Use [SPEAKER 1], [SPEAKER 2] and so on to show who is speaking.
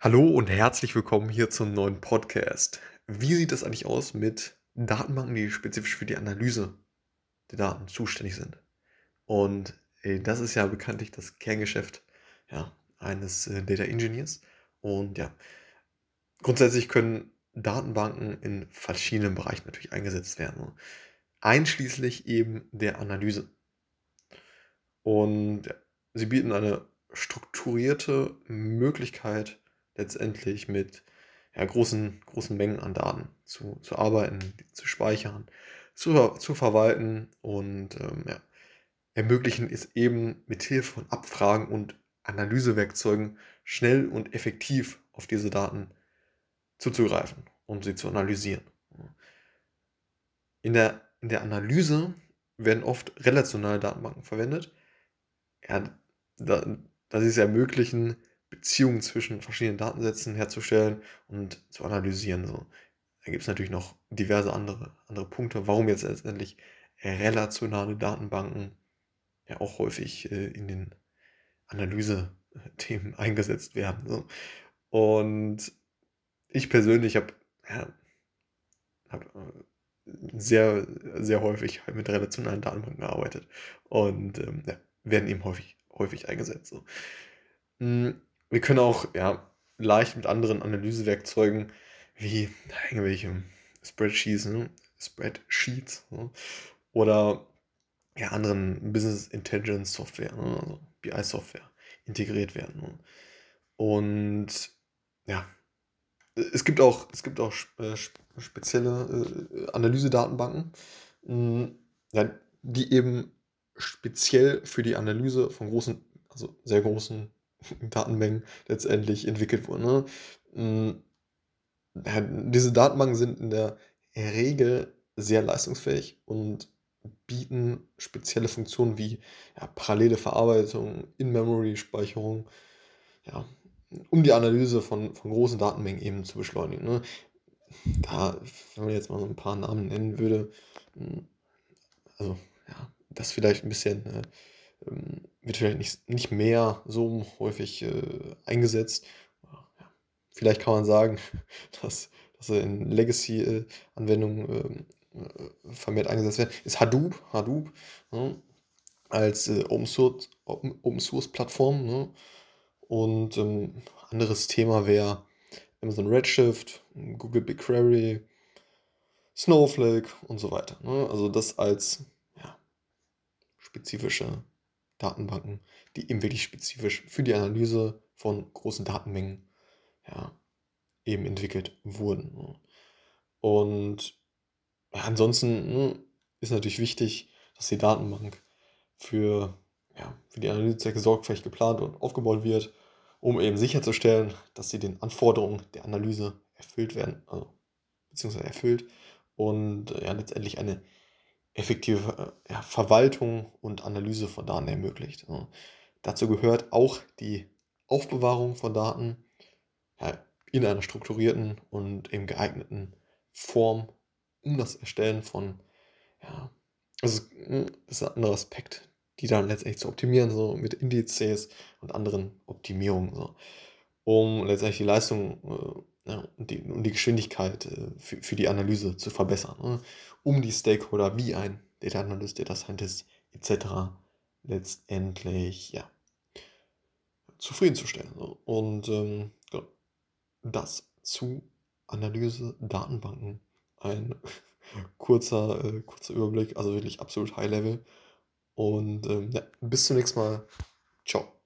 [SPEAKER 1] Hallo und herzlich willkommen hier zum neuen Podcast. Wie sieht es eigentlich aus mit Datenbanken, die spezifisch für die Analyse der Daten zuständig sind? Und äh, das ist ja bekanntlich das Kerngeschäft ja, eines äh, Data Engineers. Und ja, grundsätzlich können Datenbanken in verschiedenen Bereichen natürlich eingesetzt werden, einschließlich eben der Analyse. Und sie bieten eine strukturierte Möglichkeit, letztendlich mit ja, großen, großen Mengen an Daten zu, zu arbeiten, zu speichern, zu, zu verwalten und ähm, ja, ermöglichen es eben mit Hilfe von Abfragen und Analysewerkzeugen schnell und effektiv auf diese Daten zuzugreifen und sie zu analysieren. In der, in der Analyse werden oft relationale Datenbanken verwendet, ja, da, da sie es ermöglichen, Beziehungen zwischen verschiedenen Datensätzen herzustellen und zu analysieren. So. Da gibt es natürlich noch diverse andere, andere Punkte, warum jetzt letztendlich relationale Datenbanken ja auch häufig äh, in den Analyse-Themen eingesetzt werden. So. Und ich persönlich habe ja, hab, äh, sehr, sehr häufig mit relationalen Datenbanken gearbeitet und ähm, ja, werden eben häufig, häufig eingesetzt. So. Hm, wir können auch ja, leicht mit anderen Analysewerkzeugen wie irgendwelche Spreadsheets, ne? Spreadsheets ne? oder ja, anderen Business Intelligence Software, ne? also BI-Software, integriert werden. Ne? Und ja, es gibt auch, es gibt auch äh, spezielle äh, Analysedatenbanken, mh, ja, die eben speziell für die Analyse von großen, also sehr großen Datenmengen letztendlich entwickelt wurden. Ne? Hm, diese Datenbanken sind in der Regel sehr leistungsfähig und bieten spezielle Funktionen wie ja, parallele Verarbeitung, In-Memory-Speicherung, ja, um die Analyse von, von großen Datenmengen eben zu beschleunigen. Ne? Da, wenn man jetzt mal so ein paar Namen nennen würde, hm, also ja, das vielleicht ein bisschen äh, wird vielleicht nicht, nicht mehr so häufig äh, eingesetzt. Vielleicht kann man sagen, dass, dass er in Legacy-Anwendungen äh, äh, vermehrt eingesetzt wird. Ist Hadoop, Hadoop ne, als äh, Open Source, Open Source Plattform. Ne? Und ähm, anderes Thema wäre Amazon Redshift, Google BigQuery, Snowflake und so weiter. Ne? Also das als ja, spezifische Datenbanken, die eben wirklich spezifisch für die Analyse von großen Datenmengen ja, eben entwickelt wurden. Und ansonsten ne, ist natürlich wichtig, dass die Datenbank für, ja, für die Analysezwecke sorgfältig geplant und aufgebaut wird, um eben sicherzustellen, dass sie den Anforderungen der Analyse erfüllt werden, also, beziehungsweise erfüllt und ja, letztendlich eine effektive äh, ja, Verwaltung und Analyse von Daten ermöglicht. Ja. Dazu gehört auch die Aufbewahrung von Daten ja, in einer strukturierten und eben geeigneten Form, um das Erstellen von, ja, also hm, das ist ein anderer Aspekt, die dann letztendlich zu optimieren, so mit Indizes und anderen Optimierungen, so, um letztendlich die Leistung äh, ja, und, die, und die Geschwindigkeit äh, für, für die Analyse zu verbessern, ne? um die Stakeholder wie ein Data Analyst, Data Scientist etc. letztendlich ja, zufriedenzustellen. So. Und ähm, das zu Analyse Datenbanken. Ein kurzer, äh, kurzer Überblick, also wirklich absolut High Level. Und ähm, ja, bis zum nächsten Mal. Ciao.